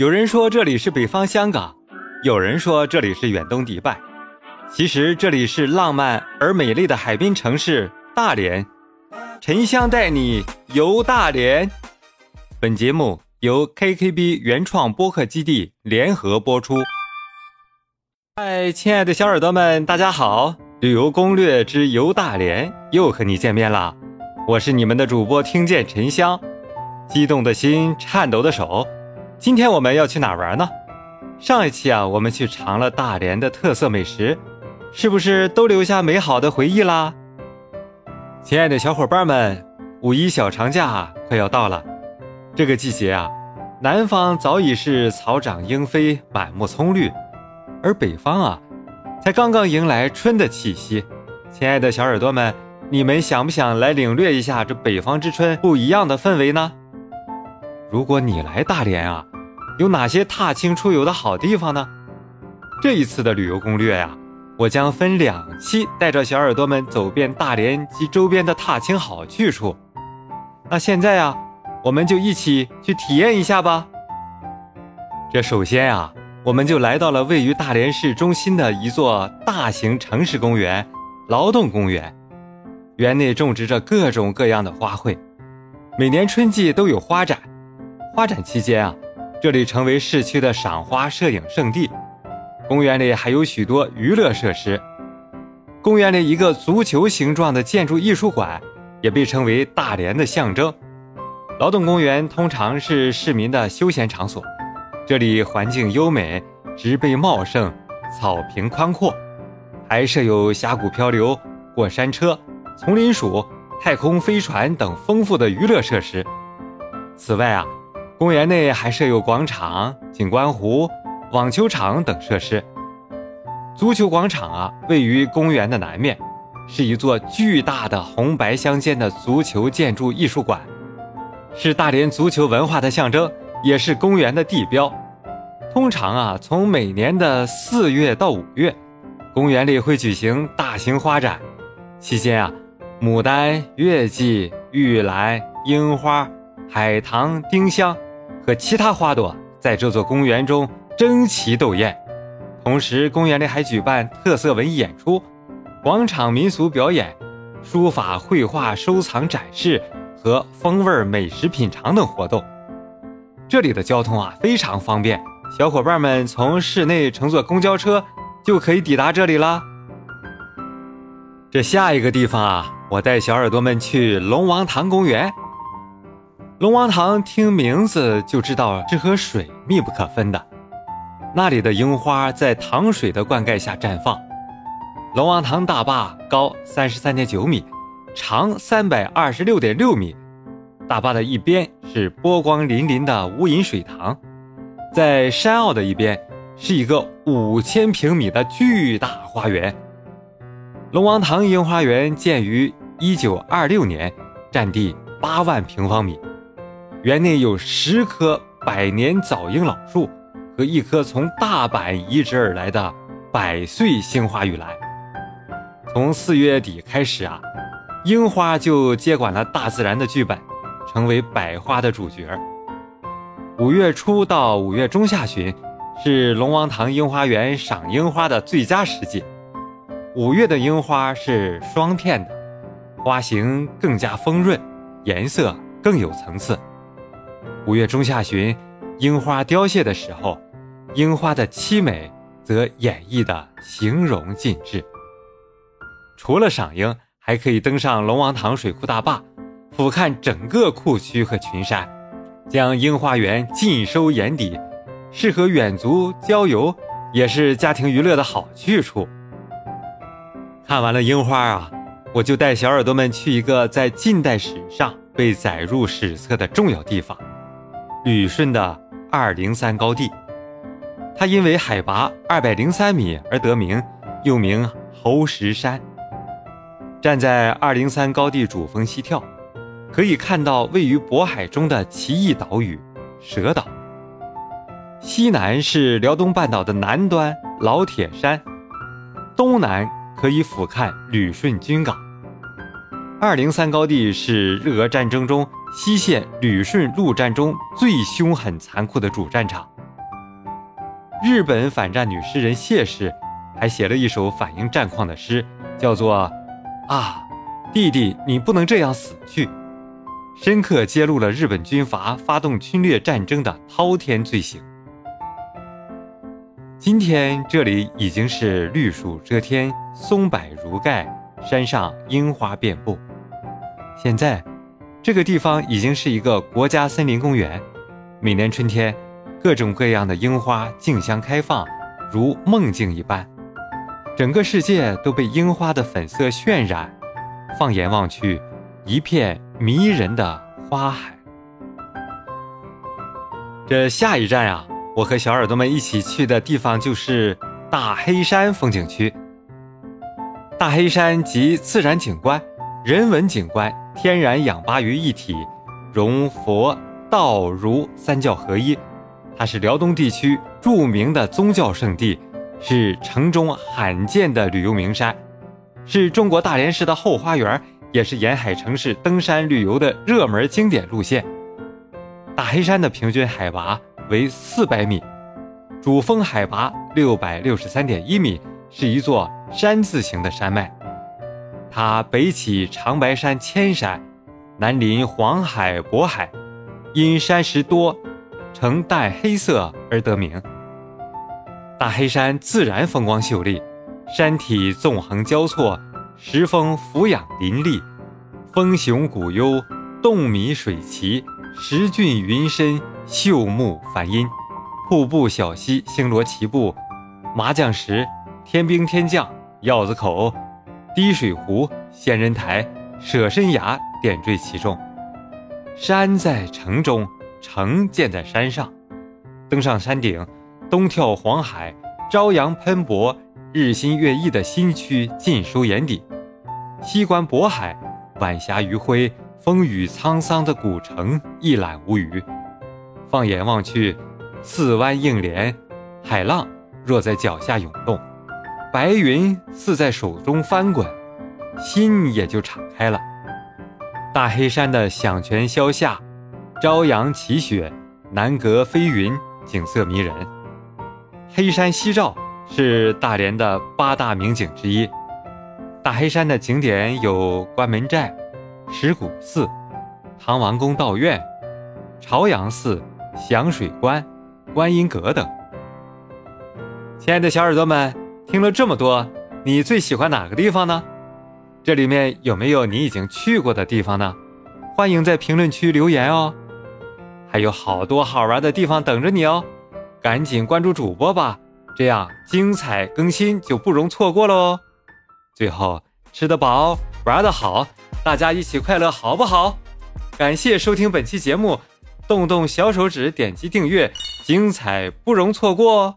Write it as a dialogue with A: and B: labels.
A: 有人说这里是北方香港，有人说这里是远东迪拜，其实这里是浪漫而美丽的海滨城市大连。沉香带你游大连。本节目由 KKB 原创播客基地联合播出。嗨，亲爱的小耳朵们，大家好！旅游攻略之游大连又和你见面啦！我是你们的主播，听见沉香，激动的心，颤抖的手。今天我们要去哪玩呢？上一期啊，我们去尝了大连的特色美食，是不是都留下美好的回忆啦？亲爱的小伙伴们，五一小长假快要到了，这个季节啊，南方早已是草长莺飞、满目葱绿，而北方啊，才刚刚迎来春的气息。亲爱的小耳朵们，你们想不想来领略一下这北方之春不一样的氛围呢？如果你来大连啊，有哪些踏青出游的好地方呢？这一次的旅游攻略呀。我将分两期带着小耳朵们走遍大连及周边的踏青好去处。那现在呀，我们就一起去体验一下吧。这首先啊，我们就来到了位于大连市中心的一座大型城市公园——劳动公园。园内种植着各种各样的花卉，每年春季都有花展。花展期间啊，这里成为市区的赏花摄影圣地。公园里还有许多娱乐设施。公园里一个足球形状的建筑艺术馆，也被称为大连的象征。劳动公园通常是市民的休闲场所，这里环境优美，植被茂盛，草坪宽阔，还设有峡谷漂流、过山车、丛林鼠、太空飞船等丰富的娱乐设施。此外啊，公园内还设有广场、景观湖。网球场等设施，足球广场啊，位于公园的南面，是一座巨大的红白相间的足球建筑艺术馆，是大连足球文化的象征，也是公园的地标。通常啊，从每年的四月到五月，公园里会举行大型花展，期间啊，牡丹、月季、玉兰、樱花、海棠、丁香和其他花朵在这座公园中。争奇斗艳，同时公园里还举办特色文艺演出、广场民俗表演、书法绘画收藏展示和风味美食品尝等活动。这里的交通啊非常方便，小伙伴们从市内乘坐公交车就可以抵达这里啦。这下一个地方啊，我带小耳朵们去龙王塘公园。龙王塘听名字就知道是和水密不可分的。那里的樱花在塘水的灌溉下绽放。龙王塘大坝高三十三点九米，长三百二十六点六米。大坝的一边是波光粼粼的无垠水塘，在山坳的一边是一个五千平米的巨大花园。龙王塘樱花园建于一九二六年，占地八万平方米，园内有十棵百年早樱老树。和一棵从大阪移植而来的百岁杏花玉兰。从四月底开始啊，樱花就接管了大自然的剧本，成为百花的主角。五月初到五月中下旬是龙王塘樱花园赏樱花的最佳时节。五月的樱花是双片的，花型更加丰润，颜色更有层次。五月中下旬，樱花凋谢的时候。樱花的凄美，则演绎的形容尽致。除了赏樱，还可以登上龙王塘水库大坝，俯瞰整个库区和群山，将樱花园尽收眼底，适合远足郊游，也是家庭娱乐的好去处。看完了樱花啊，我就带小耳朵们去一个在近代史上被载入史册的重要地方——旅顺的二零三高地。它因为海拔二百零三米而得名，又名猴石山。站在二零三高地主峰西眺，可以看到位于渤海中的奇异岛屿蛇岛。西南是辽东半岛的南端老铁山，东南可以俯瞰旅顺军港。二零三高地是日俄战争中西线旅顺陆战中最凶狠残酷的主战场。日本反战女诗人谢氏还写了一首反映战况的诗，叫做《啊，弟弟，你不能这样死去》，深刻揭露了日本军阀发动侵略战争的滔天罪行。今天这里已经是绿树遮天、松柏如盖，山上樱花遍布。现在，这个地方已经是一个国家森林公园。每年春天，各种各样的樱花竞相开放，如梦境一般。整个世界都被樱花的粉色渲染，放眼望去，一片迷人的花海。这下一站呀！我和小耳朵们一起去的地方就是大黑山风景区。大黑山集自然景观、人文景观、天然氧吧于一体，融佛、道、儒三教合一。它是辽东地区著名的宗教圣地，是城中罕见的旅游名山，是中国大连市的后花园，也是沿海城市登山旅游的热门经典路线。大黑山的平均海拔。为四百米，主峰海拔六百六十三点一米，是一座山字形的山脉。它北起长白山千山，南临黄海渤海，因山石多，呈淡黑色而得名。大黑山自然风光秀丽，山体纵横交错，石峰俯仰林立，峰雄谷幽，洞迷水奇，石峻云深。秀木繁阴，瀑布小溪星罗棋布，麻将石、天兵天将、鹞子口、滴水湖、仙人台、舍身崖点缀其中。山在城中，城建在山上。登上山顶，东眺黄海，朝阳喷薄，日新月异的新区尽收眼底；西观渤海，晚霞余晖，风雨沧桑的古城一览无余。放眼望去，四湾映连，海浪若在脚下涌动，白云似在手中翻滚，心也就敞开了。大黑山的响泉霄下，朝阳起雪，南阁飞云，景色迷人。黑山夕照是大连的八大名景之一。大黑山的景点有关门寨、石鼓寺、唐王宫道院、朝阳寺。响水关、观音阁等。亲爱的小耳朵们，听了这么多，你最喜欢哪个地方呢？这里面有没有你已经去过的地方呢？欢迎在评论区留言哦。还有好多好玩的地方等着你哦，赶紧关注主播吧，这样精彩更新就不容错过了哦。最后，吃得饱，玩得好，大家一起快乐好不好？感谢收听本期节目。动动小手指，点击订阅，精彩不容错过哦！